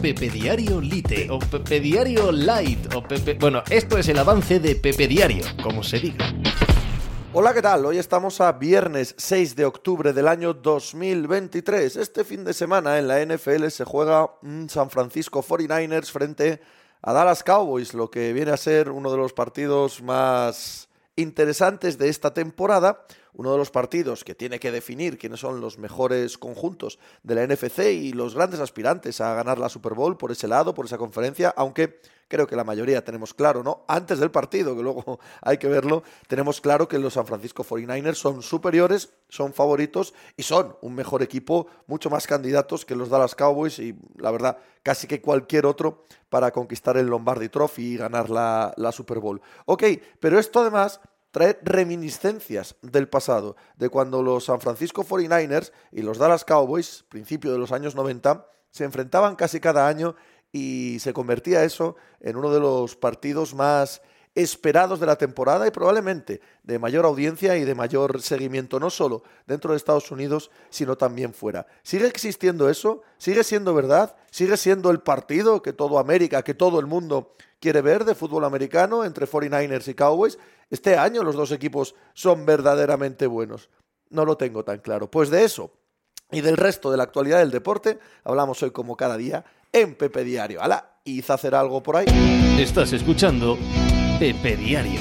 Pepe Diario Lite o Pepe Diario Light o Pepe... Bueno, esto es el avance de Pepe Diario, como se diga. Hola, ¿qué tal? Hoy estamos a viernes 6 de octubre del año 2023. Este fin de semana en la NFL se juega San Francisco 49ers frente a Dallas Cowboys, lo que viene a ser uno de los partidos más interesantes de esta temporada uno de los partidos que tiene que definir quiénes son los mejores conjuntos de la NFC y los grandes aspirantes a ganar la Super Bowl por ese lado, por esa conferencia, aunque creo que la mayoría tenemos claro, ¿no? Antes del partido, que luego hay que verlo, tenemos claro que los San Francisco 49ers son superiores, son favoritos y son un mejor equipo, mucho más candidatos que los Dallas Cowboys y la verdad casi que cualquier otro para conquistar el Lombardi Trophy y ganar la, la Super Bowl. Ok, pero esto además trae reminiscencias del pasado, de cuando los San Francisco 49ers y los Dallas Cowboys, principio de los años 90, se enfrentaban casi cada año y se convertía eso en uno de los partidos más esperados de la temporada y probablemente de mayor audiencia y de mayor seguimiento, no solo dentro de Estados Unidos, sino también fuera. ¿Sigue existiendo eso? ¿Sigue siendo verdad? ¿Sigue siendo el partido que todo América, que todo el mundo quiere ver de fútbol americano entre 49ers y Cowboys? Este año los dos equipos son verdaderamente buenos. No lo tengo tan claro. Pues de eso y del resto de la actualidad del deporte hablamos hoy como cada día en Pepe Diario. ¡Hala! ¿Y hacer algo por ahí? Estás escuchando Pepe Diario.